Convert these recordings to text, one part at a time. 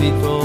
Deus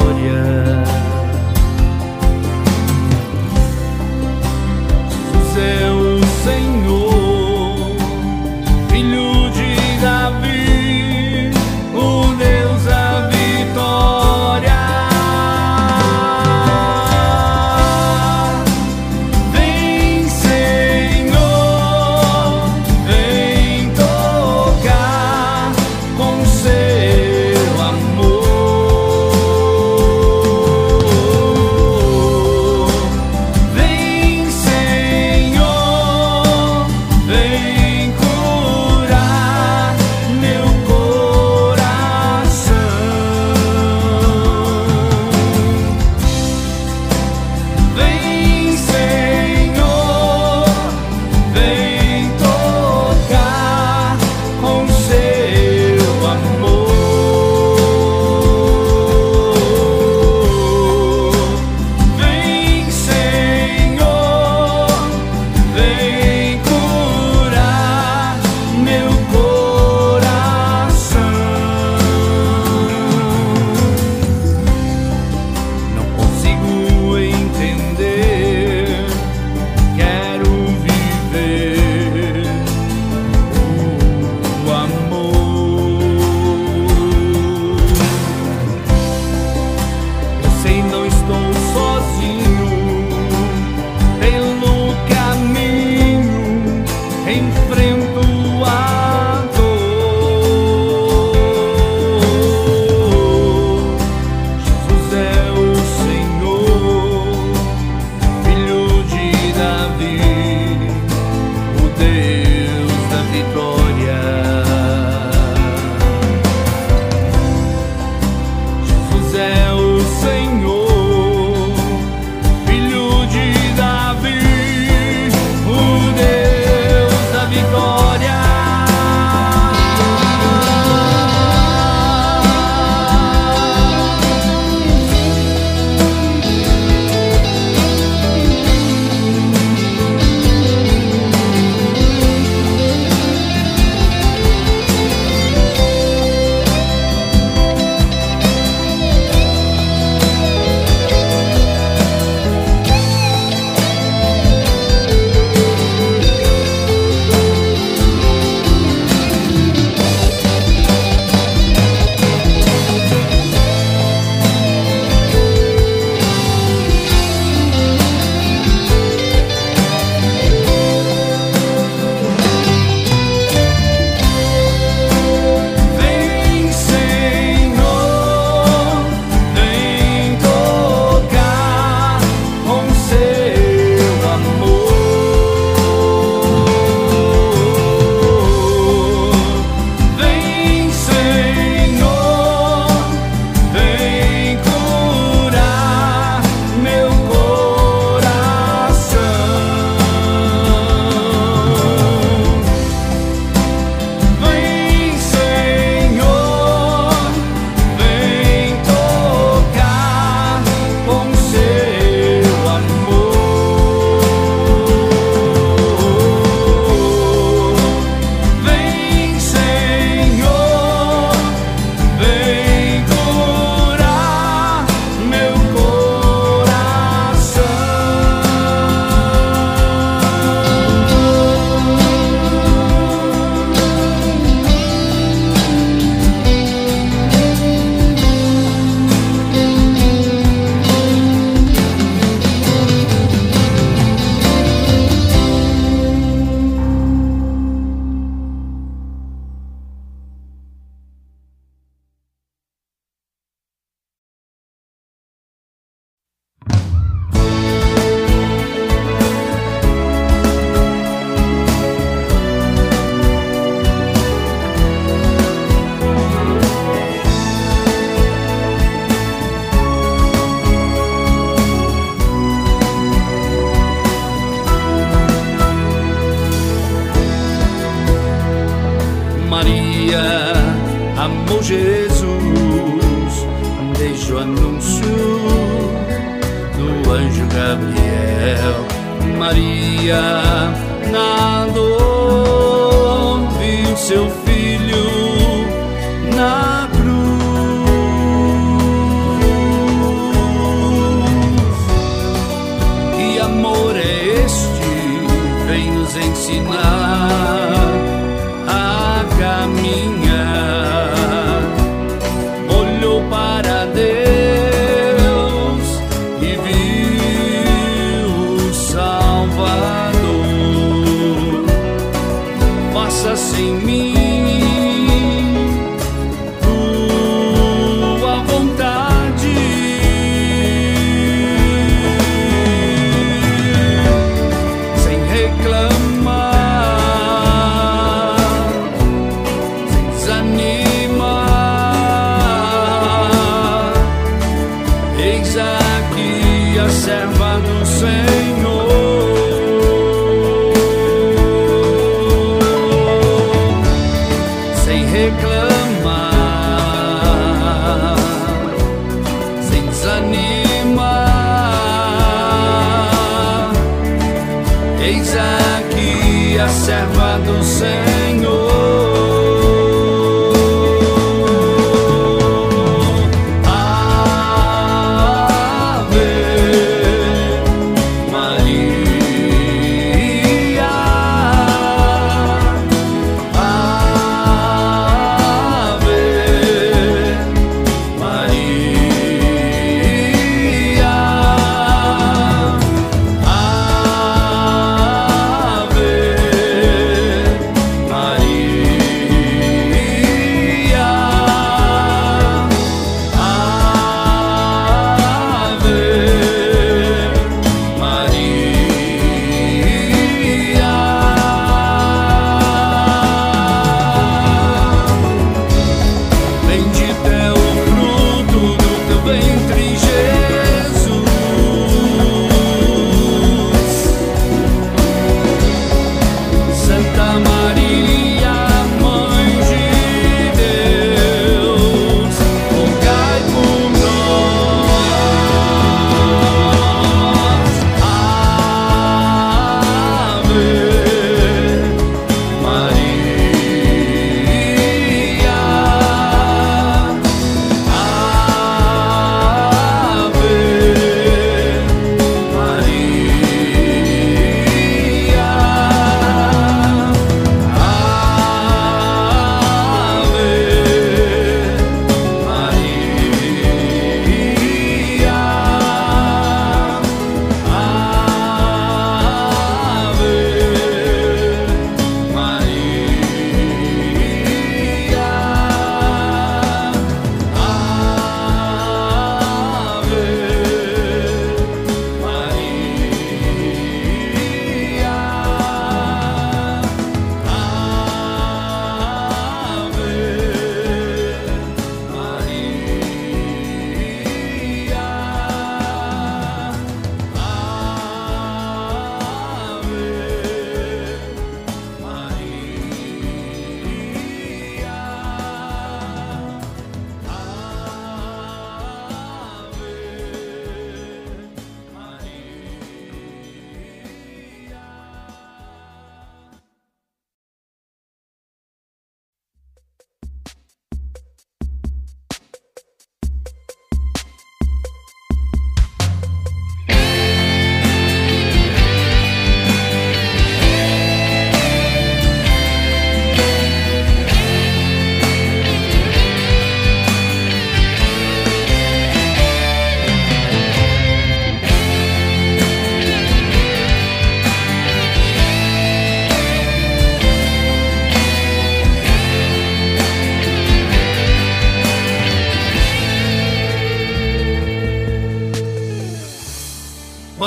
amou Jesus, desde o anúncio do anjo Gabriel, Maria na dor.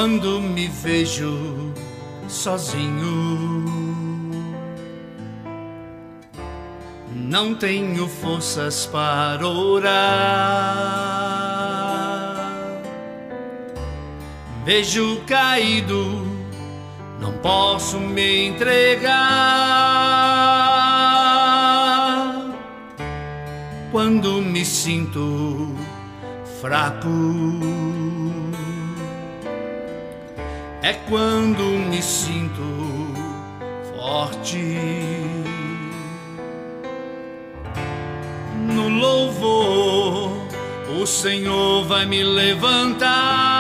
quando me vejo sozinho. Não tenho forças para orar. Vejo caído, não posso me entregar. Quando me sinto fraco é quando me sinto forte. No louvor, o Senhor vai me levantar.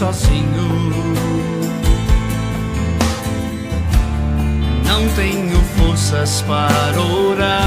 sozinho. Não tenho forças para orar.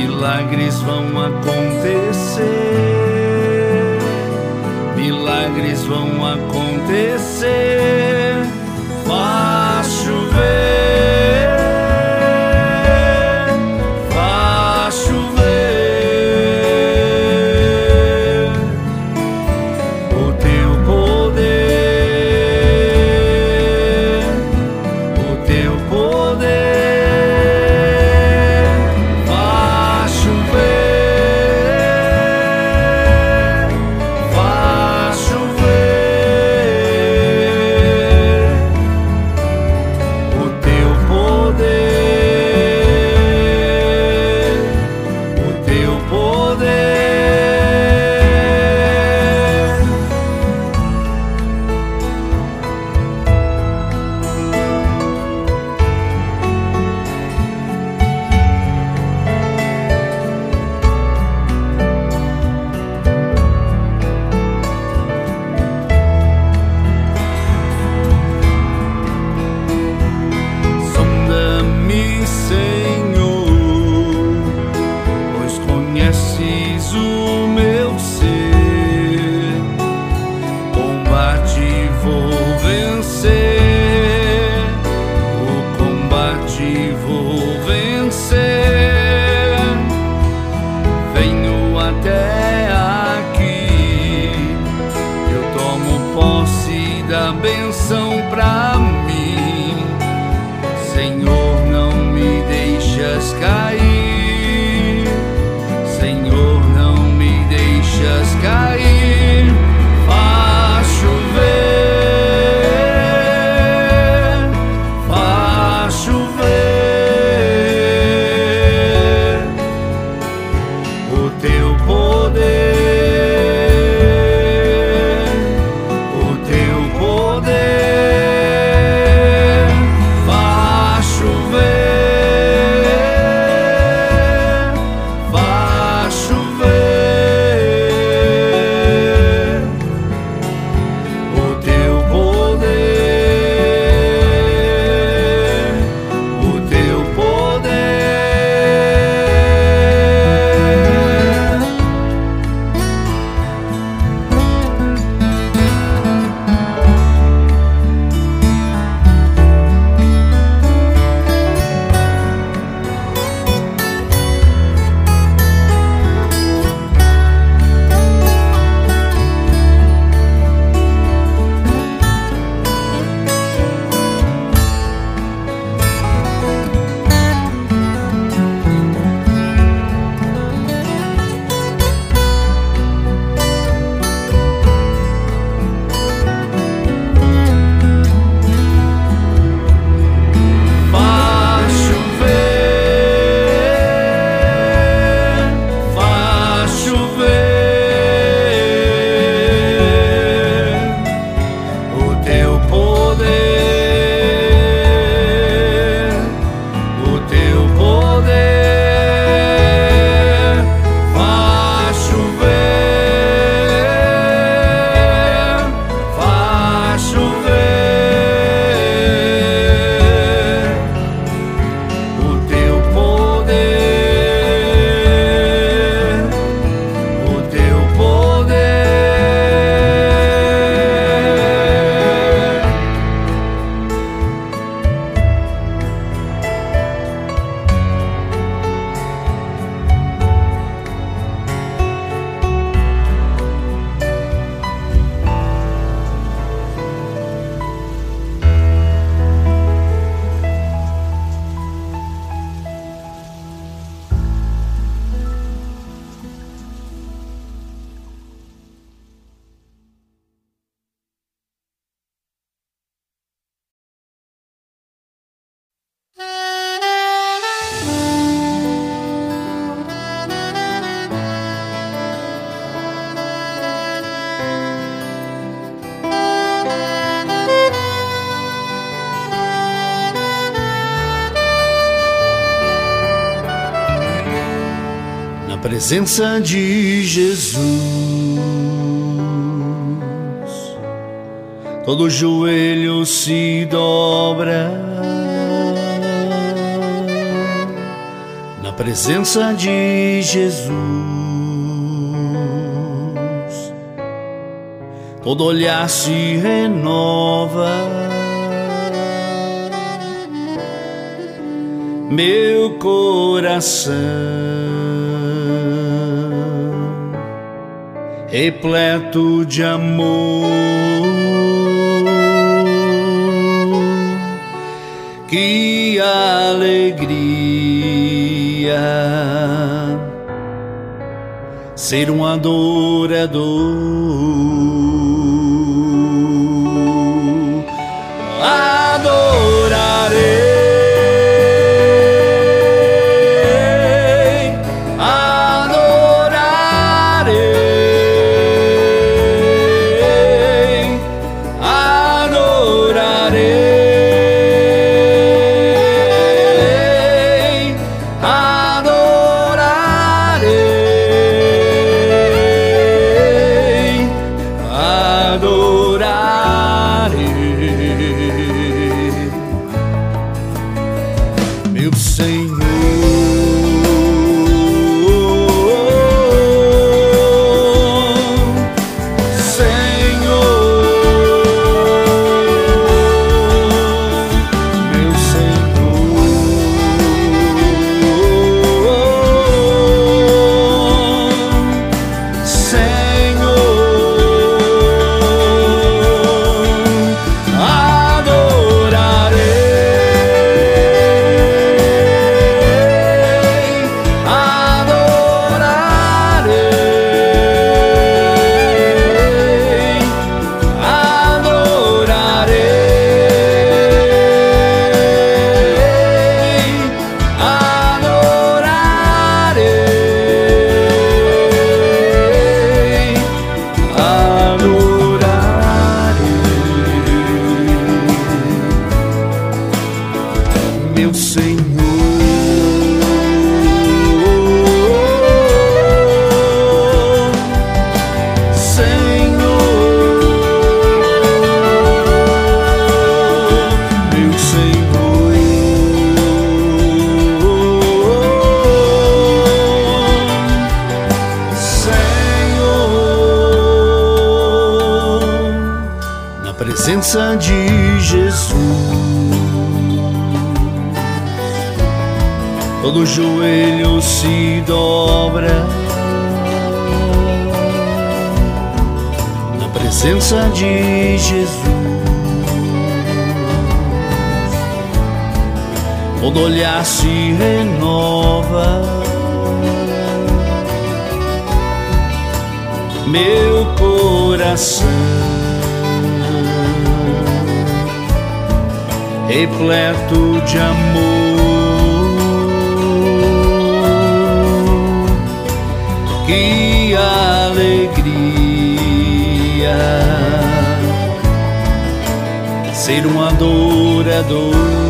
milagres vão acontecer. Milagres vão acontecer. Faz chover. presença de Jesus. Todo joelho se dobra na presença de Jesus. Todo olhar se renova. meu coração. repleto de amor. Que alegria ser um adorador. Adorador. Se dobra na presença de Jesus. Todo olhar se renova. Meu coração repleto de amor. Ser um adorador.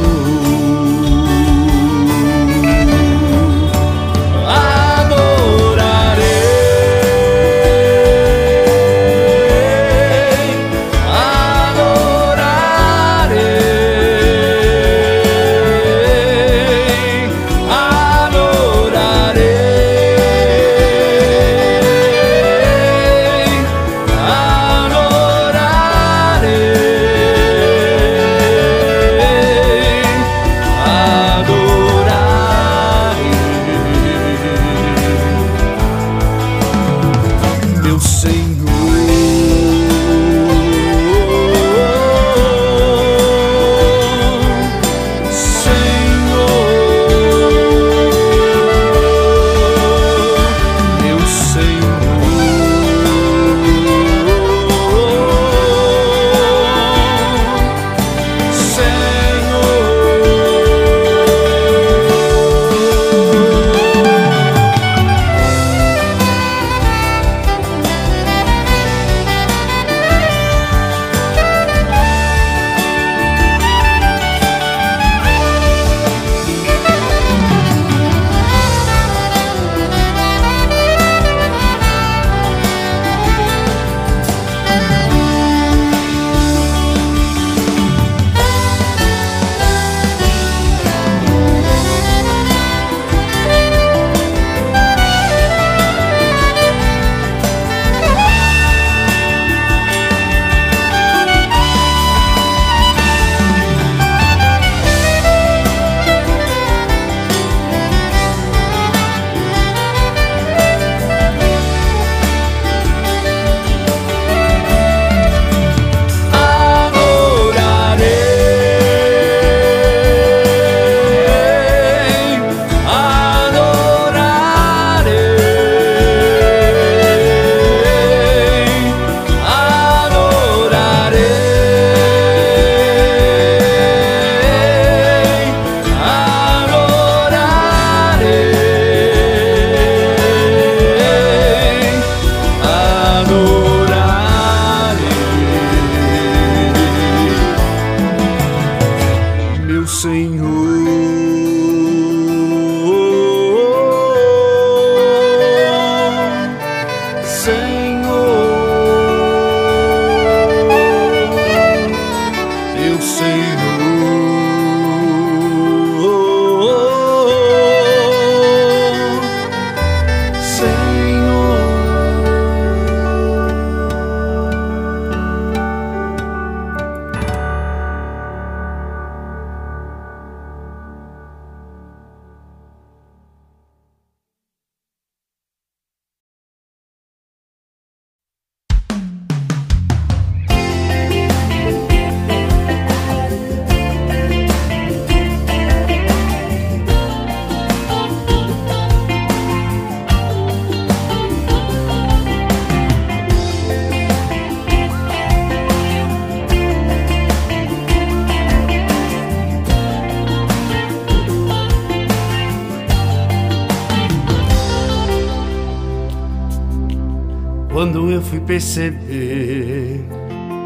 Perceber,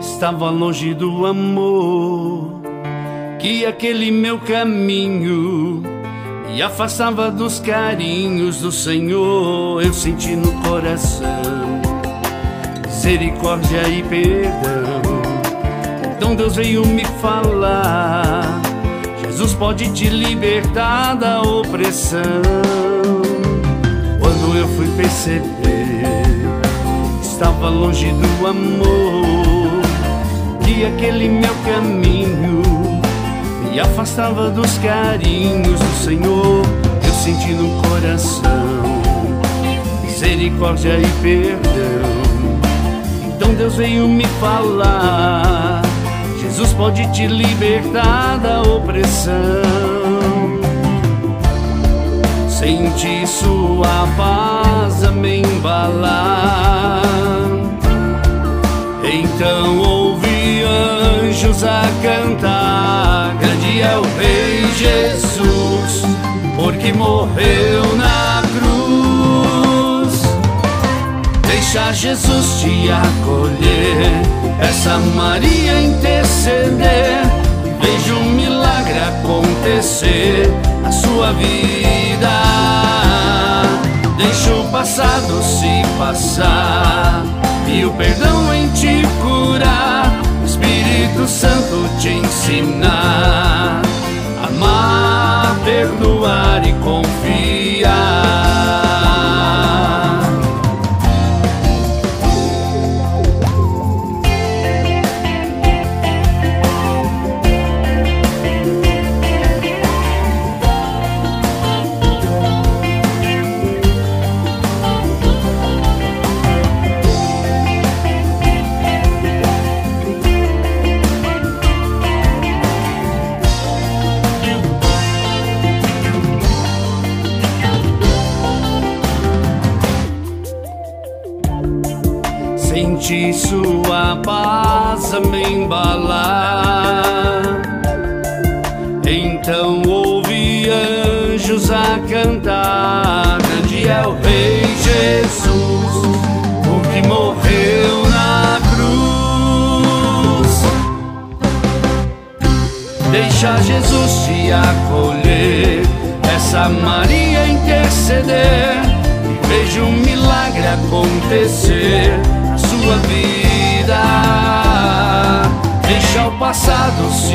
estava longe do amor que aquele meu caminho me afastava dos carinhos do Senhor. Eu senti no coração misericórdia e perdão. Então Deus veio me falar: Jesus pode te libertar da opressão. Quando eu fui perceber, estava longe do amor, que aquele meu caminho me afastava dos carinhos do Senhor. Eu senti no coração misericórdia e perdão. Então Deus veio me falar: Jesus pode te libertar da opressão. Senti sua paz a me embalar. Então ouvi anjos a cantar: Grande é o Rei Jesus, porque morreu na cruz. Deixa Jesus te acolher, essa Maria interceder. Veja um milagre acontecer na sua vida. Deixa o passado se passar e o perdão O Espírito Santo te ensinar. Amar, perdoar e confiar.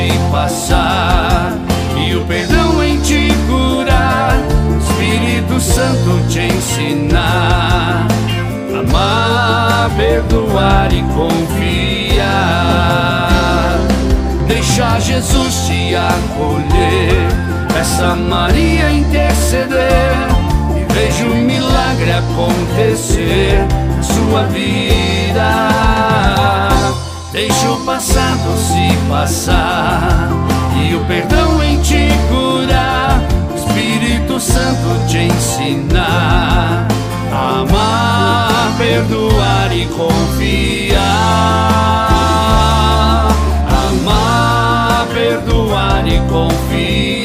Se passar e o perdão em te curar. Espírito Santo te ensinar. Amar, perdoar e confiar. Deixa Jesus te acolher, essa Maria interceder. E veja um milagre acontecer na sua vida. Deixa o passado se passar e o perdão em ti curar, o Espírito Santo te ensinar a amar, perdoar e confiar. Amar, perdoar e confiar.